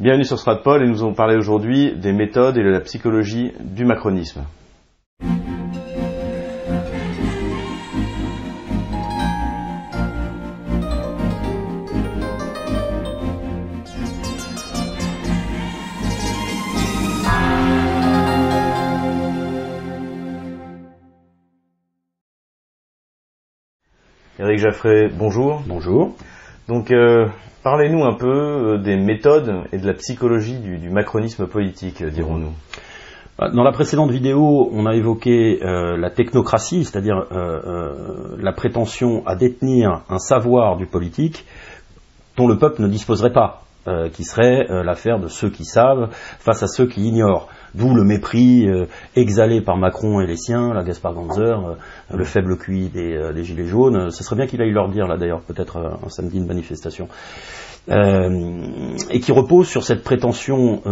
Bienvenue sur Stratpol et nous allons parler aujourd'hui des méthodes et de la psychologie du macronisme. Eric Jaffray, bonjour. Bonjour. Donc, euh, parlez-nous un peu euh, des méthodes et de la psychologie du, macronisme politique, euh, dirons-nous. Bah, dans la précédente vidéo, on a évoqué la technocratie, c'est-à-dire la prétention à détenir un savoir du politique dont le peuple ne disposerait pas, qui serait l'affaire de ceux qui savent face à ceux qui ignorent. D'où le mépris euh, exhalé par Macron et les siens, la Gaspard Ganzer, euh, le faible QI euh, des, Gilets jaunes. Ce serait bien qu'il aille leur dire, là d'ailleurs, peut-être un samedi, une manifestation. et qui repose sur cette prétention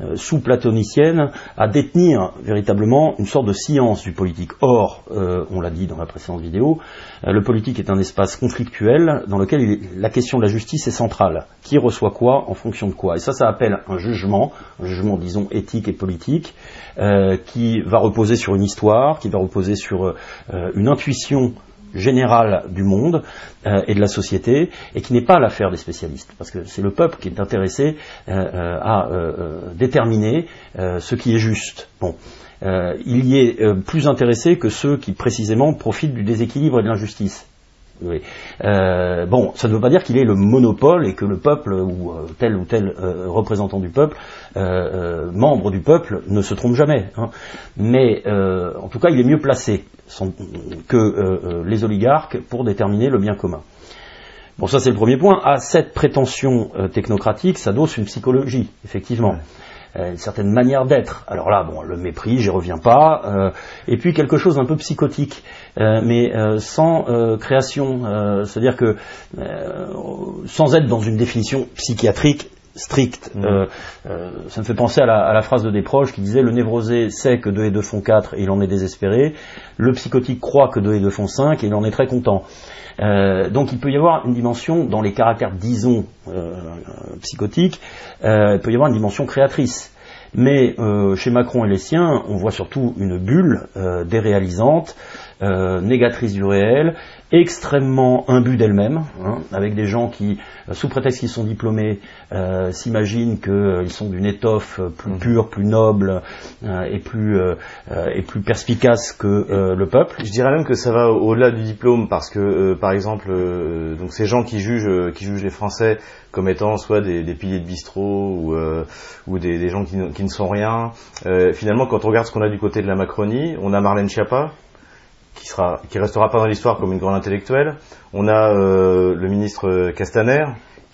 euh, sous-platonicienne à détenir véritablement une sorte de science du politique. Or, euh, on l'a dit dans la précédente vidéo, euh, le politique est un espace conflictuel dans lequel la question de la justice est centrale. Qui reçoit quoi en fonction de quoi? Et ça, ça appelle un jugement, un jugement, disons, éthique et politique, qui va reposer sur une histoire, qui va reposer sur une intuition générale du monde euh, et de la société, et qui n'est pas l'affaire des spécialistes, parce que c'est le peuple qui est intéressé euh, euh, à déterminer ce qui est juste. Il y est plus intéressé que ceux qui précisément profitent du déséquilibre et de l'injustice. Euh, bon, ça ne veut pas dire qu'il est le monopole et que le peuple ou euh, tel ou tel euh, représentant du peuple, membre du peuple, ne se trompe jamais. Hein. Mais en tout cas, il est mieux placé que les oligarques pour déterminer le bien commun. Bon, ça c'est le premier point. À cette prétention technocratique s'adosse une psychologie, effectivement. Une certaine manière d'être. Alors là, bon, le mépris, j'y reviens pas. Euh, et puis quelque chose d'un peu psychotique, euh, mais sans création, c'est-à-dire que sans être dans une définition psychiatrique stricte. Mmh. ça me fait penser à la, phrase de Desproges qui disait le névrosé sait que 2 et 2 font 4 et il en est désespéré. Le psychotique croit que 2 et 2 font 5 et il en est très content. donc il peut y avoir une dimension dans les caractères, disons, psychotiques, il peut y avoir une dimension créatrice. Mais euh, chez Macron et les siens, on voit surtout une bulle euh, déréalisante, euh, négatrice du réel, extrêmement imbue d'elle-même, hein, avec des gens qui, sous prétexte qu'ils sont diplômés, s'imaginent qu'ils sont d'une étoffe plus mmh. pure, plus noble et plus et plus perspicace que le peuple. Je dirais même que ça va au-delà du diplôme, parce que par exemple, donc ces gens qui jugent qui jugent les Français comme étant soit des, piliers de bistrot ou, euh, ou des, gens qui, ne sont rien. Euh, finalement, quand on regarde ce qu'on a du côté de la Macronie, on a Marlène Schiappa, qui sera qui restera pas dans l'histoire comme une grande intellectuelle. On a euh, le ministre Castaner,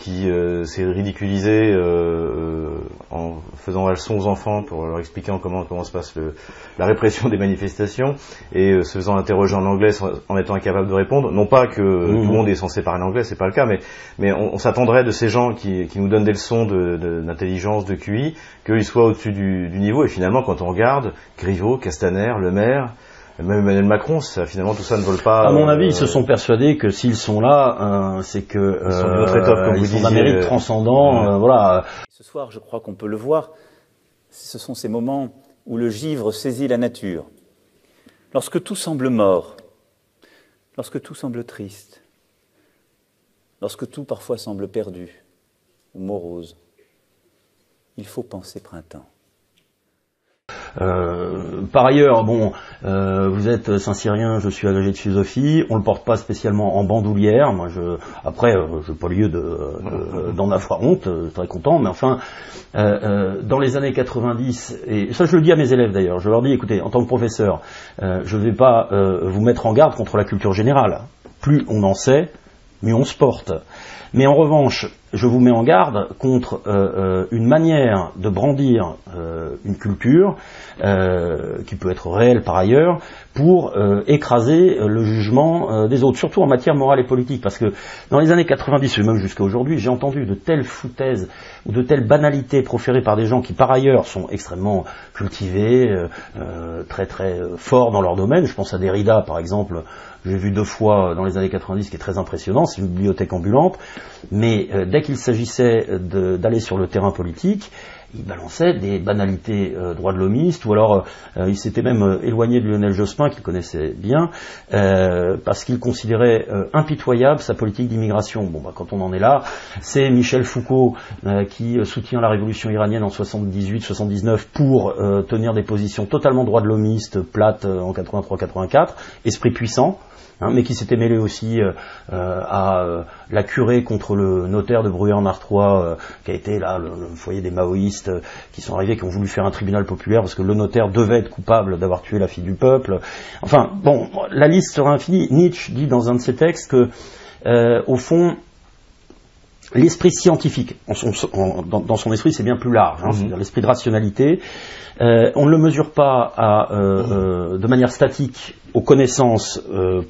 qui euh, s'est ridiculisé euh, euh, en faisant la leçon aux enfants pour leur expliquer comment, comment se passe le, la répression des manifestations et se faisant interroger en anglais en étant incapable de répondre. Non pas que mmh. tout le monde est censé parler anglais, c'est pas le cas, mais, mais on, s'attendrait de ces gens qui, qui, nous donnent des leçons d'intelligence, de, de, QI, qu'ils soient au-dessus du, du, niveau. Et finalement, quand on regarde, Griveaux, Castaner, Le Maire, même Emmanuel Macron, ça, finalement tout ça ne vole pas. À mon avis, ils se euh, sont persuadés que s'ils sont là, euh, c'est que ils sont étoffe, comme ils vous sont mérite transcendant. voilà. Ce soir, je crois qu'on peut le voir. Ce sont ces moments où le givre saisit la nature. Lorsque tout semble mort, lorsque tout semble triste, lorsque tout parfois semble perdu ou morose, il faut penser printemps. Euh, par ailleurs, bon, euh, vous êtes Saint-Cyrien, je suis agrégé de philosophie, on le porte pas spécialement en bandoulière. Moi, je, après, euh, je n'ai pas lieu d'en de, avoir honte, très content, mais enfin, dans les années 90, et ça je le dis à mes élèves d'ailleurs, je leur dis, écoutez, en tant que professeur, je ne vais pas vous mettre en garde contre la culture générale. Plus on en sait, mieux on se porte. Mais en revanche, je vous mets en garde contre euh, euh, une manière de brandir euh, une culture, qui peut être réelle par ailleurs, pour écraser le jugement des autres, surtout en matière morale et politique. Parce que dans les années 90, et même jusqu'à aujourd'hui, j'ai entendu de telles foutaises ou de telles banalités proférées par des gens qui par ailleurs sont extrêmement cultivés, très très forts dans leur domaine. Je pense à Derrida par exemple, j'ai vu deux fois dans les années 90, qui est très impressionnant, c'est une bibliothèque ambulante, mais dès qu'il s'agissait d'aller sur le terrain politique, il balançait des banalités euh, droits de l'homiste, ou alors euh, il s'était même euh, éloigné de Lionel Jospin, qu'il connaissait bien, euh, parce qu'il considérait impitoyable sa politique d'immigration. Bon, bah, quand on en est là, c'est Michel Foucault qui soutient la révolution iranienne en 78-79 pour tenir des positions totalement droits de l'homiste, plates en 83-84, esprit puissant. Hein, mais qui s'était mêlé aussi euh, euh, à euh, la curée contre le notaire de Bruyères-Nartrois, qui a été là le, foyer des maoïstes qui sont arrivés, qui ont voulu faire un tribunal populaire parce que le notaire devait être coupable d'avoir tué la fille du peuple. Enfin, bon, la liste sera infinie. Nietzsche dit dans un de ses textes que, au fond, l'esprit scientifique, dans, son esprit, c'est bien plus large, hein, mhm. l'esprit de rationalité. Euh, on ne le mesure pas à, euh, euh, de manière statique aux connaissances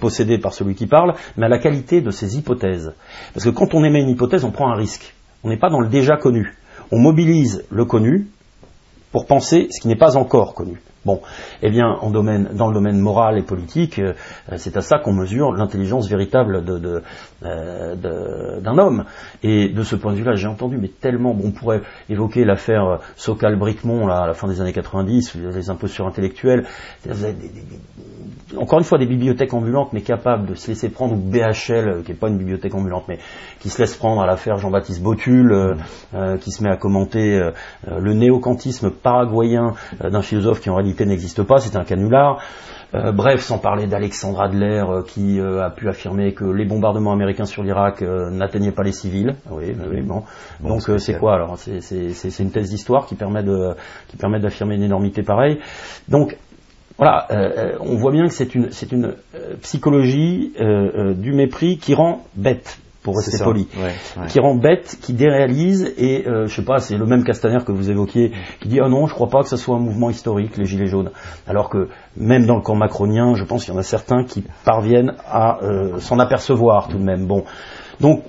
possédées par celui qui parle, mais à la qualité de ses hypothèses. Parce que quand on émet une hypothèse, on prend un risque. On n'est pas dans le déjà connu. On mobilise le connu pour penser ce qui n'est pas encore connu. Bon, eh bien, en domaine, dans le domaine moral et politique, euh, c'est à ça qu'on mesure l'intelligence véritable euh, d'un homme. Et de ce point de vue-là, j'ai entendu, mais tellement, bon, on pourrait évoquer l'affaire Socal-Bricmont, là, à la fin des années 90, les impostures intellectuelles. Vous avez encore une fois, des bibliothèques ambulantes, mais capables de se laisser prendre, ou BHL, qui n'est pas une bibliothèque ambulante, mais qui se laisse prendre à l'affaire Jean-Baptiste Botul, euh, qui se met à commenter le néocantisme paraguayen d'un philosophe qui en réalité n'existe pas, c'est un canular. Euh, bref, sans parler d'Alexandre Adler euh, qui euh, a pu affirmer que les bombardements américains sur l'Irak n'atteignaient pas les civils. Oui, oui bon. Donc c'est quoi alors? C'est une thèse d'histoire qui permet de qui permet d'affirmer une énormité pareille. Donc voilà, on voit bien que c'est une c'est une psychologie du mépris qui rend bête pour rester poli, qui rend bête, qui déréalise, et euh, je sais pas, c'est le même Castaner que vous évoquiez, qui dit ah non, je crois pas que ce soit un mouvement historique, les gilets jaunes, alors que même dans le camp macronien, je pense qu'il y en a certains qui parviennent à euh, s'en apercevoir tout de même. Bon, donc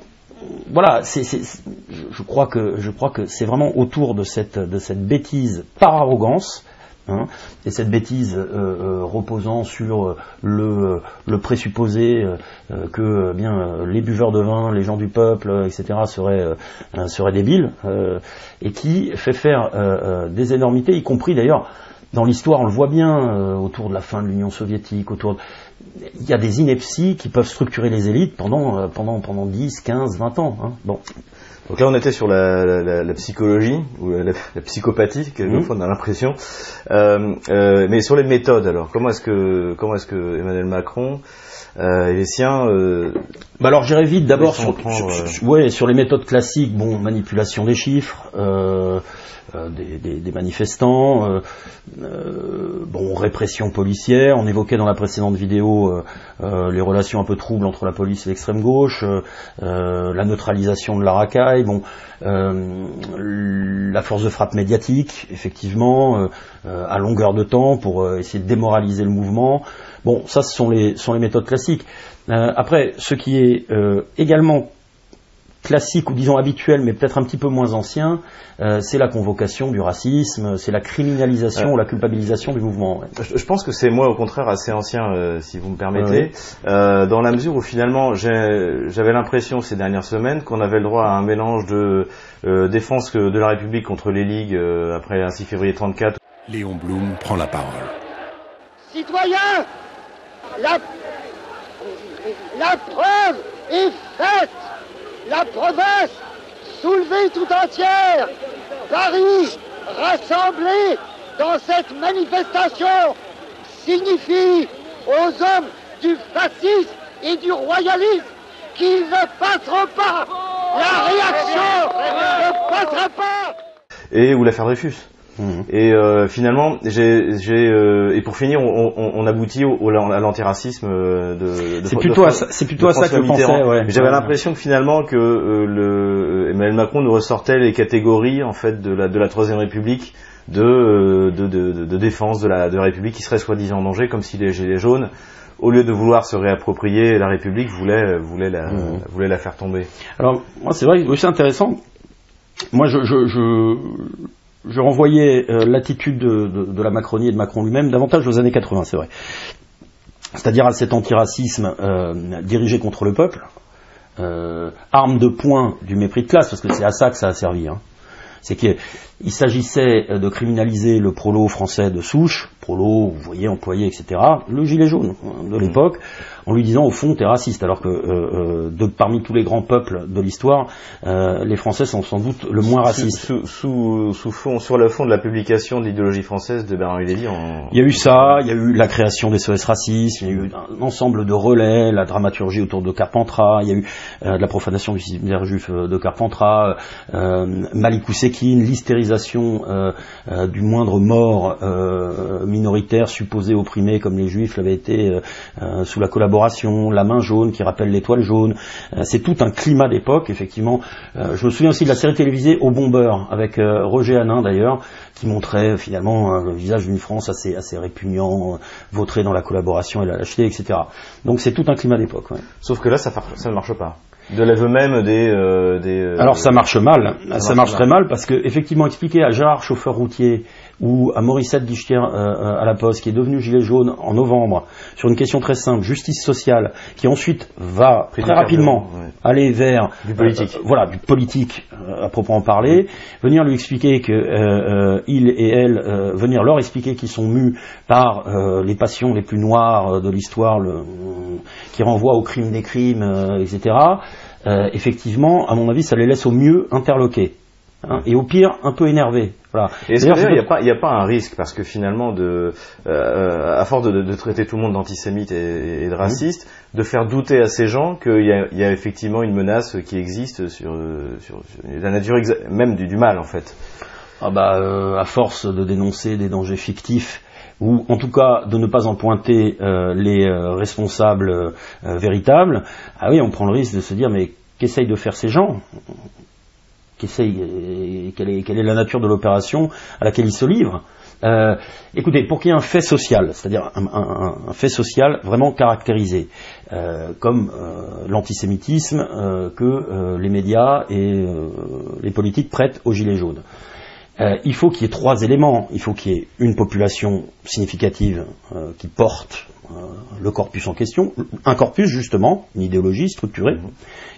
voilà, c'est, je crois que je crois que c'est vraiment autour de cette de cette bêtise par arrogance Hein. et cette bêtise euh, euh, reposant sur euh, le, présupposé que bien les buveurs de vin, les gens du peuple, etc. seraient, seraient débiles, et qui fait faire des énormités, y compris d'ailleurs dans l'histoire, on le voit bien autour de la fin de l'Union soviétique, autour il y a des inepties qui peuvent structurer les élites pendant, pendant, pendant 10, 15, 20 ans. Hein. Bon. Donc là, on était sur la, psychologie ou la, psychopathie, quelquefois mmh. on a l'impression. Euh, euh, mais sur les méthodes, alors, comment est-ce que comment est-ce que Emmanuel Macron euh, et les siens bah alors j'irai vite d'abord sur, sur, sur, les méthodes classiques, bon manipulation des chiffres, euh, des, manifestants, bon répression policière. On évoquait dans la précédente vidéo les relations un peu troubles entre la police et l'extrême gauche, la neutralisation de la racaille, bon la force de frappe médiatique, effectivement, à longueur de temps pour essayer de démoraliser le mouvement. Bon, ça ce sont les, sont les méthodes classiques. après, ce qui est également classique ou disons habituel, mais peut-être un petit peu moins ancien, euh, c'est la convocation du racisme, c'est la criminalisation ou la culpabilisation du mouvement. Je, pense que c'est moi au contraire assez ancien, euh, si vous me permettez, euh, dans la mesure où finalement j'avais l'impression ces dernières semaines qu'on avait le droit à un mélange de défense de la République contre les ligues après un 6 février 34. Léon Blum prend la parole. Citoyens, la, la preuve est faite la province soulevée tout entière, Paris rassemblé dans cette manifestation signifie aux hommes du fascisme et du royalisme qu'ils ne passeront pas. La réaction ne passera pas. Et ou l'affaire Dreyfus? Mhm. Et euh, finalement, j'ai, euh, et pour finir, on, on, aboutit au, à l'antiracisme euh, de, de. C'est plutôt, à, c'est plutôt à ça que je pensais. Ouais. J'avais l'impression que finalement que le Emmanuel Macron nous ressortait les catégories en fait de la de la troisième République de de, de, de défense de la de la République qui serait soi-disant en danger, comme si les gilets jaunes au lieu de vouloir se réapproprier la République, voulaient, voulaient, la, mhm. voulaient la faire tomber. Alors, moi, c'est vrai, c'est intéressant. Moi, je, je, je, je renvoyais euh, l'attitude de, la Macronie et de Macron lui-même davantage aux années 80, c'est vrai. C'est-à-dire à cet antiracisme euh, dirigé contre le peuple, arme de poing du mépris de classe, parce que c'est à ça que ça a servi. Hein. C'est qu'il s'agissait de criminaliser le prolo français de souche, prolo, vous voyez, employé, etc., le gilet jaune de l'époque, en lui disant au fond t'es raciste, alors que euh, euh, de, parmi tous les grands peuples de l'histoire, euh, les Français sont sans doute le moins racistes. Sous, sous, sous fond, sur le fond de la publication de l'idéologie française de Bernard Lévy. En... Il y a eu ça, il y a eu la création des SOS racisme, il y a eu un ensemble de relais, la dramaturgie autour de Carpentras, il y a eu de la profanation du cimetière juif de Carpentras, Malikou Sekine, l'hystérisation du moindre mort minoritaire supposé opprimé comme les juifs l'avaient été sous la collaboration la main jaune qui rappelle l'étoile jaune. Euh, c'est tout un climat d'époque, effectivement. Euh, je me souviens aussi de la série télévisée Au Bombeur, avec euh, Roger Hanin d'ailleurs, qui montrait finalement le visage d'une France assez, répugnant, vautré dans la collaboration et la lâcheté, etc. Donc c'est tout un climat d'époque. Sauf que là, ça ne marche pas de l'aveu même des, des alors ça marche mal. ça, marche, très mal parce que effectivement expliquer à Gérard chauffeur routier ou à Morissette euh, euh, à la Poste, qui est devenu gilet jaune en novembre, sur une question très simple, justice sociale, qui ensuite va très rapidement aller vers du politique, euh, voilà, du politique à proprement parler, venir lui expliquer que il et elle, venir leur expliquer qu'ils sont mus par les passions les plus noires de l'histoire, qui renvoient au crime des crimes, etc. effectivement, à mon avis, ça les laisse au mieux interloqués. Hein, et au pire un peu énervé. Voilà. Et est-ce qu'il n'y a, pas un risque parce que finalement, de, euh, à force de, traiter tout le monde d'antisémite et, de raciste, de faire douter à ces gens qu'il y, a effectivement une menace qui existe sur, la nature même du, mal en fait. Ah bah, euh, À force de dénoncer des dangers fictifs, ou en tout cas de ne pas en pointer euh, les responsables véritables, ah oui, on prend le risque de se dire mais qu'essayent de faire ces gens? Euh, quelle est, quelle est la nature de l'opération à laquelle il se livre. Euh, écoutez, pour qu'il y ait un fait social, c'est-à-dire un, fait social vraiment caractérisé, euh, comme l'antisémitisme que les médias et les politiques prêtent aux gilets jaunes, il faut qu'il y ait trois éléments. Il faut qu'il y ait une population significative qui porte le corpus en question, un corpus justement, une idéologie structurée,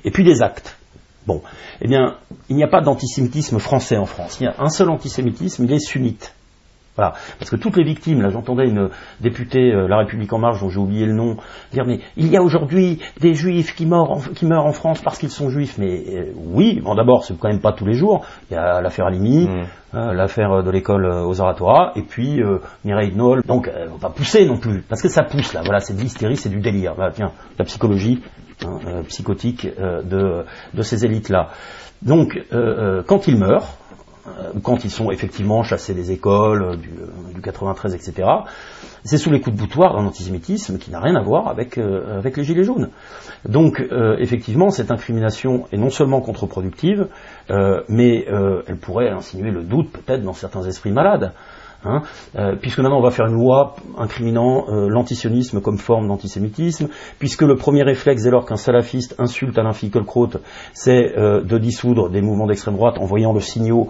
et puis des actes. Bon, eh bien, il n'y a pas d'antisémitisme français en France. Il y a un seul antisémitisme, il est sunnite. Voilà. Parce que toutes les victimes, là j'entendais une députée euh, La République en marche dont j'ai oublié le nom, dire mais il y a aujourd'hui des juifs qui meurent, en, qui meurent en France parce qu'ils sont juifs. Mais euh, oui, bon d'abord c'est quand même pas tous les jours. Il y a l'affaire Alimi, mm. hein, l'affaire de l'école euh, aux oratoires, et puis Mireille Knoll. Donc on va pousser non plus, parce que ça pousse là. Voilà, c'est de l'hystérie, c'est du délire. Voilà, tiens, la psychologie, Hein, psychotique euh, de, ces élites-là. Donc, quand ils meurent, quand ils sont effectivement chassés des écoles, du, 93, etc., c'est sous les coups de boutoir d'un antisémitisme qui n'a rien à voir avec les Gilets jaunes. Donc, effectivement, cette incrimination est non seulement contre-productive, mais elle pourrait insinuer le doute peut-être dans certains esprits malades. Hein, euh, puisque maintenant on va faire une loi incriminant euh, l'antisionisme comme forme d'antisémitisme, puisque le premier réflexe dès lors qu'un salafiste insulte Alain Finkielkraut, c'est euh, de dissoudre des mouvements d'extrême droite en voyant le signaux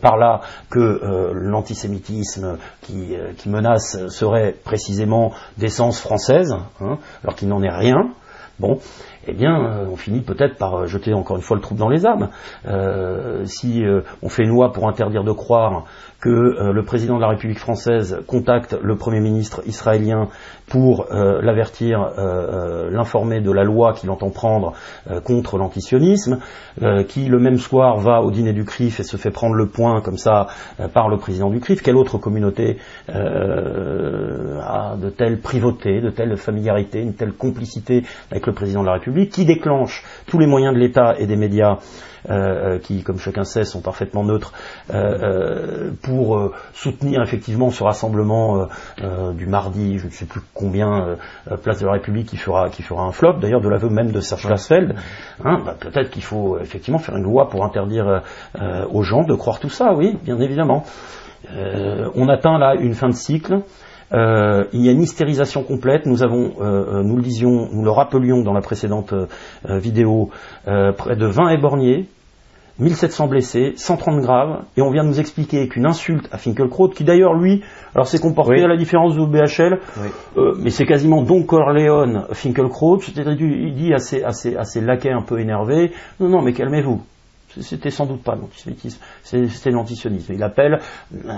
par là que l'antisémitisme qui, menace serait précisément d'essence française, hein, alors qu'il n'en est rien. Bon, eh bien, on finit peut-être par jeter encore une fois le trouble dans les âmes. si on fait une loi pour interdire de croire que euh, le président de la République française contacte le Premier ministre israélien pour euh, l'avertir, euh, l'informer de la loi qu'il entend prendre contre l'antisionisme, qui le même soir va au dîner du CRIF et se fait prendre le point comme ça par le président du CRIF. Quelle autre communauté a de telles privautés, de telles familiarités, une telle complicité avec le président de la République, qui déclenche tous les moyens de l'État et des médias euh, qui, comme chacun sait, sont parfaitement neutres, euh, euh, pour soutenir effectivement ce rassemblement du mardi, je ne sais plus combien, place de la République, qui fera, qui fera un flop, d'ailleurs de l'aveu même de Serge Glasfeld. Hein, bah, peut-être qu'il faut effectivement faire une loi pour interdire aux gens de croire tout ça, oui, bien évidemment. on atteint là une fin de cycle. Il y a une hystérisation complète. Nous avons, nous le disions, nous le rappelions dans la précédente vidéo, près de 20 éborgnés 1700 blessés, 130 graves, et on vient de nous expliquer qu'une insulte à Finkelkraut, qui d'ailleurs lui, alors s'est comporté Oui. à la différence de BHL, Oui. euh, mais c'est quasiment Don Corleone Finkelkraut, c'est-à-dire il dit à ses, à, ses, à ses laquais un peu énervés, non, non, mais calmez-vous. C'était sans doute pas l'antisémitisme, c'était l'antisionisme. Il appelle euh,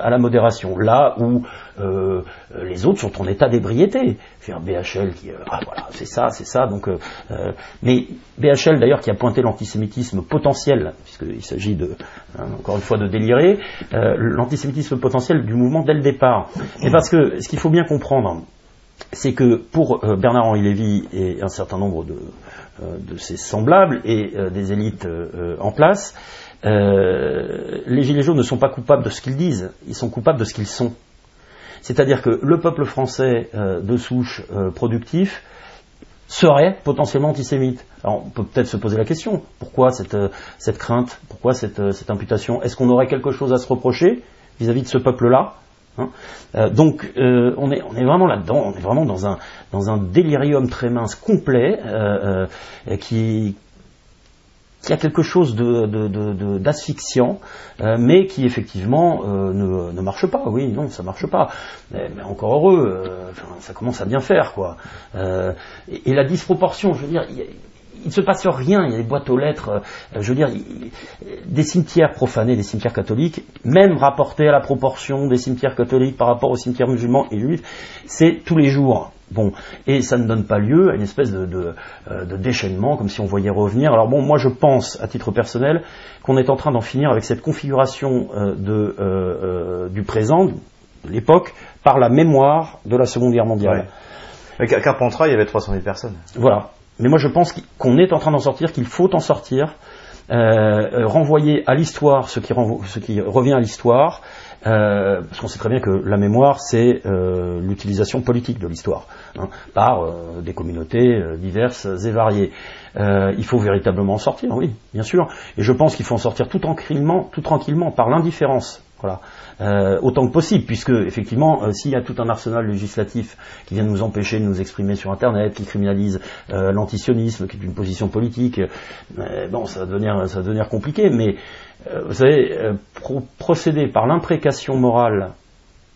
à la modération, là où euh, les autres sont en état d'ébriété. Faire BHL qui, euh, ah voilà, c'est ça, c'est ça. Donc, euh, euh, mais BHL d'ailleurs qui a pointé l'antisémitisme potentiel, puisqu'il s'agit de, hein, encore une fois, de délirer, euh, l'antisémitisme potentiel du mouvement dès le départ. Et parce que ce qu'il faut bien comprendre, c'est que pour euh, Bernard-Henri Lévy et un certain nombre de, euh, de ses semblables et euh, des élites euh, en place, euh, les Gilets jaunes ne sont pas coupables de ce qu'ils disent, ils sont coupables de ce qu'ils sont. C'est-à-dire que le peuple français euh, de souche euh, productif serait potentiellement antisémite. Alors on peut peut-être se poser la question, pourquoi cette, euh, crainte, pourquoi cette, euh, cette imputation? Est-ce qu'on aurait quelque chose à se reprocher vis-à-vis de ce peuple-là? Hein Euh, donc euh, on, est, on est vraiment là-dedans, on est vraiment dans un, dans un délirium très mince complet euh, qui, qui a quelque chose de, de- de- de- d'asphyxiant, euh, mais qui effectivement ne, ne marche pas. Oui, non, ça marche pas. Mais, encore heureux, ça commence à bien faire, quoi. Et la disproportion, je veux dire, il ne se passe rien, il y a des boîtes aux lettres, euh, je veux dire, il- des cimetières profanés, des cimetières catholiques, même rapportés à la proportion des cimetières catholiques par rapport aux cimetières musulmans et juifs, c'est tous les jours. Bon, et ça ne donne pas lieu à une espèce de, de, euh, de déchaînement, comme si on voyait revenir. Alors bon, moi je pense, à titre personnel, qu'on est en train d'en finir avec cette configuration euh, de, euh, euh, du présent, de l'époque, par la mémoire de la Seconde Guerre mondiale. Ouais. Carpentras, il y avait 300 000 personnes. Voilà. Mais moi, je pense qu'on est en train d'en sortir, qu'il faut en sortir, euh, euh, renvoyer à l'histoire ce qui, revient à l'histoire, euh, parce qu'on sait très bien que la mémoire, c'est l'utilisation politique de l'histoire, hein, par des communautés diverses et variées. Il faut véritablement en sortir, oui, bien sûr. Et je pense qu'il faut en sortir tout tranquillement, tout tranquillement, par l'indifférence. Voilà. Euh, autant que possible, puisque effectivement, euh, s'il y a tout un arsenal législatif qui vient nous empêcher de nous exprimer sur Internet, qui criminalise euh, l'antisionisme, qui est une position politique, euh, bon, ça va devenir, ça va devenir compliqué. Mais vous savez, pro- procéder par l'imprécation morale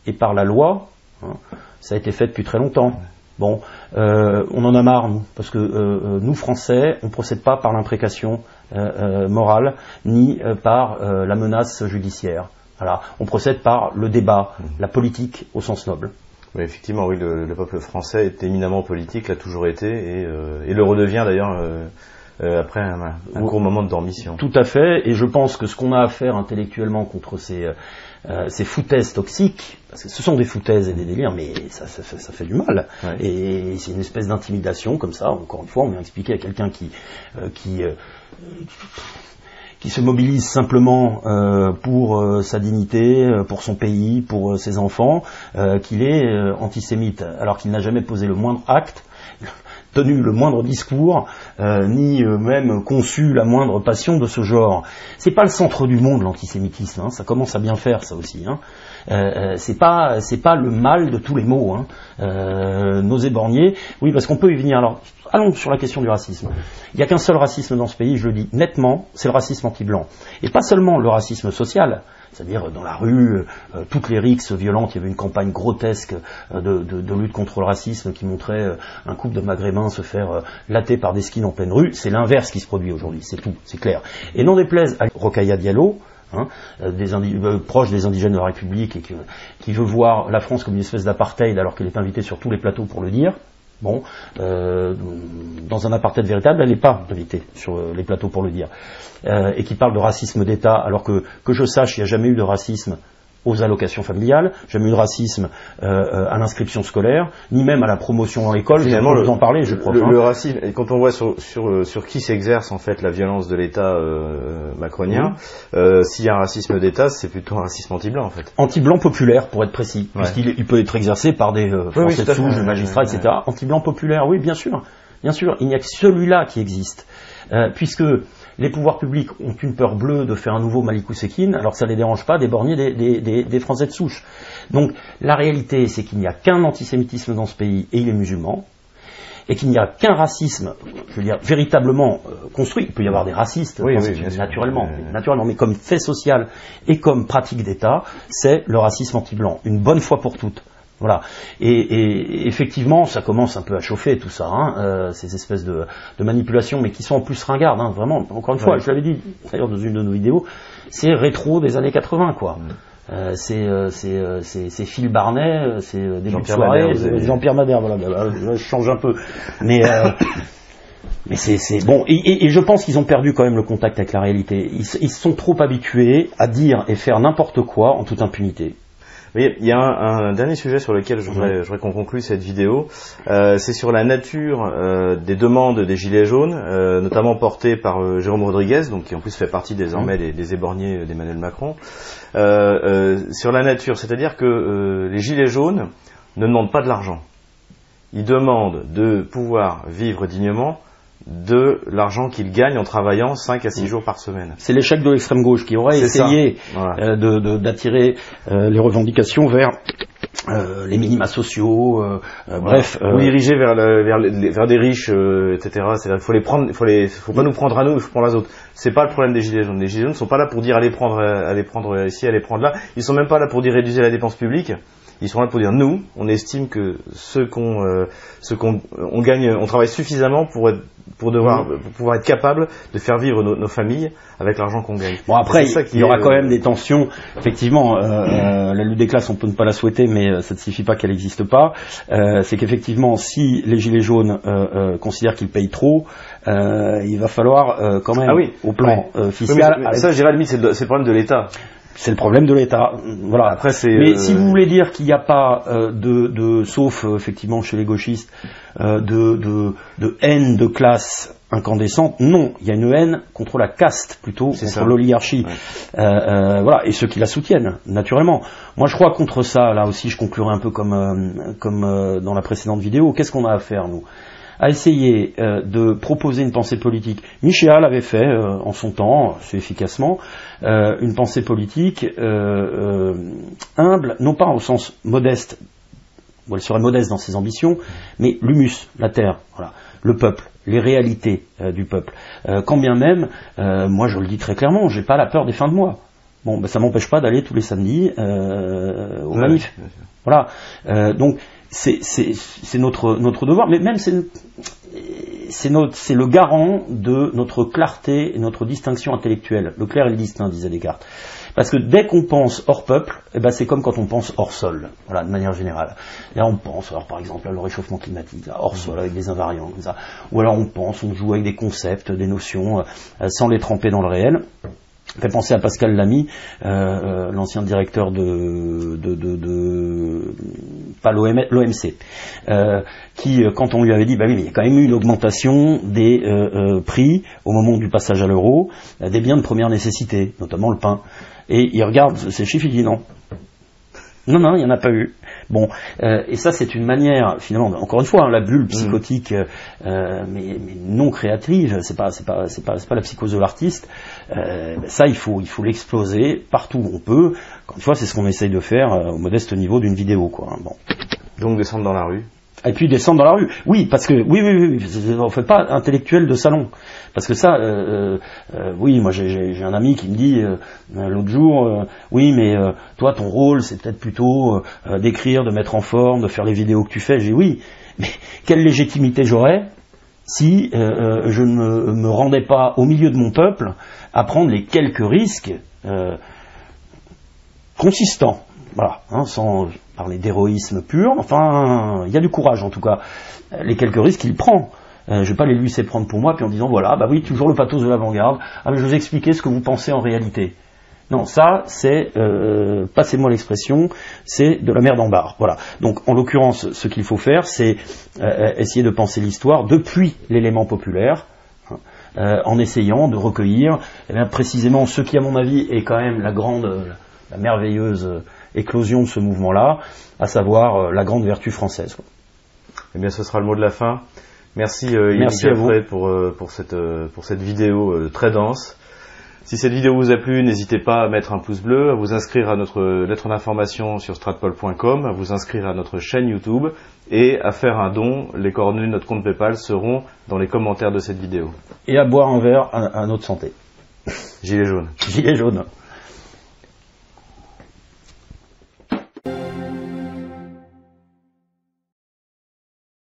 et par la loi, hein, ça a été fait depuis très longtemps. Bon, on en a marre, nous, parce que nous, Français, on ne procède pas par l'imprécation morale, ni par la menace judiciaire. Voilà. On procède par le débat, la politique au sens noble. Oui, effectivement, oui, le, le peuple français est éminemment politique, l'a toujours été, et, euh, et le redevient d'ailleurs euh, euh, après un, un court moment de dormition. Tout à fait, et je pense que ce qu'on a à faire intellectuellement contre ces, ces foutaises toxiques, parce que ce sont des foutaises et des délires, mais ça, ça, fait- ça fait du mal. Ouais. Et c'est une espèce d'intimidation comme ça, encore une fois, on vient expliquer à quelqu'un qui, qui, qui se mobilise simplement euh, pour euh, sa dignité, euh, pour son pays, pour ses enfants, qu'il est antisémite, alors qu'il n'a jamais posé le moindre acte tenu le moindre discours, euh, ni euh, même conçu la moindre passion de ce genre. C'est pas le centre du monde l'antisémitisme, hein, ça commence à bien faire ça aussi. Hein. Euh, c'est pas c'est pas le mal de tous les maux. Hein. Euh, oui, parce qu'on peut y venir. Alors, allons sur la question du racisme. Il n'y a qu'un seul racisme dans ce pays, je le dis nettement, c'est le racisme anti-blanc. Et pas seulement le racisme social, c'est-à-dire dans la rue, euh, toutes les rixes violentes, il y avait une campagne grotesque euh, de, lutte contre le racisme qui montrait euh, un couple de maghrébins se faire euh, latter par des skins en pleine rue. C'est l'inverse qui se produit aujourd'hui, c'est tout, c'est clair. Et n'en déplaise à Rokhaya Diallo, hein, euh, euh, proche des indigènes de la République et qui, qui veut voir la France comme une espèce d'apartheid alors qu'elle est invitée sur tous les plateaux pour le dire. Bon, euh, dans un apartheid véritable, elle n'est pas invitée sur euh, les plateaux pour le dire. Euh, et qui parle de racisme d'État, alors que, que je sache, il n'y a jamais eu de racisme aux allocations familiales, jamais eu de racisme euh, euh, à l'inscription scolaire, ni même à la promotion dans l'école. Finalement, vous en parler, je crois. Le, hein. le racisme, et quand on voit sur, sur, euh, sur qui s'exerce en fait la violence de l'État euh, macronien, euh, s'il y a un racisme d'État, c'est plutôt un racisme anti-blanc en fait. Anti-blanc populaire, pour être précis, Ouais. puisqu'il il peut être exercé par des euh, Oui, oui, Français à de souche, magistrats, etc. Anti-blanc populaire, oui, bien sûr. Bien sûr, il n'y a que celui-là qui existe. Euh, puisque les pouvoirs publics ont une peur bleue de faire un nouveau Malik Oussekine, alors ça ne les dérange pas d'éborgner des, des, des, des Français de souche. Donc la réalité, c'est qu'il n'y a qu'un antisémitisme dans ce pays, et il est musulman. et qu'il n'y a qu'un racisme, je veux dire, véritablement euh, construit. Il peut y avoir des racistes, Oui, oui, bien naturellement, Euh, naturellement, mais comme fait social et comme pratique d'État, c'est le racisme anti-blanc, une bonne fois pour toutes. Voilà. Et, et effectivement, ça commence un peu à chauffer tout ça, hein, euh, ces espèces de, de manipulations, mais qui sont en plus ringardes, hein, vraiment. Encore une fois, Ouais. je l'avais dit d'ailleurs dans une de nos vidéos, c'est rétro des années 80, quoi. Mm. Euh, c'est euh, c'est Phil Barnet, c'est début de Jean-Pierre soirée, Jean-Pierre Madère, voilà, bah, là, là, je change un peu, mais euh, mais c'est c'est bon. Et, et- et je pense qu'ils ont perdu quand même le contact avec la réalité. Ils, ils sont trop habitués à dire et faire n'importe quoi en toute impunité. Mais il y a un, un dernier sujet sur lequel je voudrais, voudrais qu'on conclue cette vidéo. Euh, c'est sur la nature euh, des demandes des Gilets jaunes, euh, notamment portées par Jérôme Rodriguez, donc qui en plus fait partie désormais des, des éborgnés d'Emmanuel Macron. Euh, euh, sur la nature, c'est-à-dire que euh, les Gilets jaunes ne demandent pas de l'argent. Ils demandent de pouvoir vivre dignement de l'argent qu'ils gagnent en travaillant 5 à 6 jours par semaine. C'est l'échec de l'extrême gauche qui aurait essayé Voilà. euh, d'attirer euh, les revendications vers euh, les minima sociaux, euh, euh, bref. Ou diriger vers, vers, les- vers des riches, etc. C'est-à-dire qu'il faut les prendre, il faut les, faut pas nous prendre à nous, il faut prendre les autres. C'est pas le problème des gilets jaunes. Les gilets jaunes ne sont pas là pour dire allez prendre, allez prendre ici, allez prendre là. Ils sont même pas là pour dire réduire la dépense publique. Ils sont là pour dire nous, on estime que ce qu'on, euh, ce qu'on, on gagne, on travaille suffisamment pour être, pour devoir, pour pouvoir être capable de faire vivre nos, nos familles avec l'argent qu'on gagne. Bon après, ça il y aura est, quand euh, même des tensions. Effectivement, euh, la lutte des classes, on peut ne pas la souhaiter, mais ça ne signifie pas qu'elle n'existe pas. Euh, c'est qu'effectivement, si les gilets jaunes considèrent qu'ils payent trop, il va falloir quand même, Ah oui. au plan Oui, fiscal, mais- mais ça, je dirais limite, c'est le, c'est le problème de l'État. C'est le problème de l'État. Voilà. Après, c'est. Mais euh, si vous voulez dire qu'il n'y a pas euh, de, de, sauf euh, effectivement chez les gauchistes, euh, de, de, de haine de classe incandescente, non, il y a une haine contre la caste plutôt, contre l'oligarchie. Ouais. Euh, euh, voilà, et ceux qui la soutiennent, naturellement. Moi, je crois contre ça, là aussi, je conclurai un peu comme, euh, comme euh, dans la précédente vidéo. Qu'est-ce qu'on a à faire, nous? À essayer euh, de proposer une pensée politique. Michel l'avait fait euh, en son temps, assez efficacement, euh, une pensée politique humble, non pas au sens modeste, où elle serait modeste dans ses ambitions, mais l'humus, la terre, voilà, le peuple, les réalités du peuple. Quand bien même, moi je le dis très clairement, j'ai pas la peur des fins de mois. Bon, ben, ça m'empêche pas d'aller tous les samedis euh, au ouais, manif. Voilà. Euh, donc c'est notre devoir, mais même c'est le garant de notre clarté et notre distinction intellectuelle. Le clair et le distinct, disait Descartes. Parce que dès qu'on pense hors peuple, eh ben c'est comme quand on pense hors sol, voilà, de manière générale. Là, on pense, alors par exemple, à le réchauffement climatique, hors sol, avec des invariants, comme ça. Ou alors on pense, on joue avec des concepts, des notions, euh, sans les tremper dans le réel fait penser à Pascal Lamy, euh, euh, l'ancien directeur de, de, de, de pas l'OM- l'OMC, euh, qui, quand on lui avait dit, bah oui, mais il y a quand même eu une augmentation des prix au moment du passage à l'euro, des biens de première nécessité, notamment le pain. Et il regarde ces chiffres, il dit non. Non, non, il n'y en a pas eu. Bon, euh, et ça c'est une manière, finalement, encore une fois, hein, la bulle psychotique, euh, euh, mais, mais non créative, c'est pas, c'est pas, c'est pas, c'est pas la psychose de l'artiste. Euh, ben ça, il faut, il faut l'exploser partout où on peut. Encore une fois, c'est ce qu'on essaye de faire au modeste niveau d'une vidéo, quoi. hein, Bon. Donc descendre dans la rue. Et puis descendre dans la rue. Oui, parce que oui, oui, oui, on fait pas intellectuel de salon. Parce que ça, euh, euh, oui, moi j'ai- un ami qui me dit euh, euh, l'autre jour, euh, oui, mais euh, toi ton rôle c'est peut-être plutôt euh, d'écrire, de mettre en forme, de faire les vidéos que tu fais. J'ai oui, mais quelle légitimité j'aurais si euh, euh, je ne me, rendais pas au milieu de mon peuple à prendre les quelques risques euh, consistants, voilà, hein, sans parler d'héroïsme pur, enfin, il y a du courage en tout cas. Euh, Les quelques risques qu'il prend. Euh, je vais pas les laisser prendre pour moi, puis en disant voilà, bah oui, toujours le pathos de l'avant-garde. Ah, mais je vous expliquer ce que vous pensez en réalité. Non, ça, c'est, euh, passez-moi l'expression, c'est de la merde en barre. Voilà. Donc, en l'occurrence, ce qu'il faut faire, c'est essayer de penser l'histoire depuis l'élément populaire, hein, en essayant de recueillir eh bien, précisément ce qui, à mon avis, est quand même la grande, la merveilleuse éclosion de ce mouvement-là, à savoir euh, la grande vertu française. quoi. Eh bien, ce sera le mot de la fin. Merci, euh, Merci à vous. Jaffray pour, euh, pour, cette, euh, pour cette vidéo très dense. Si cette vidéo vous a plu, n'hésitez pas à mettre un pouce bleu, à vous inscrire à notre lettre d'information sur stratpol.com, à vous inscrire à notre chaîne YouTube et à faire un don. Les coordonnées de notre compte PayPal seront dans les commentaires de cette vidéo. Et à boire un verre à, à notre santé. Gilet jaune. Gilet jaune.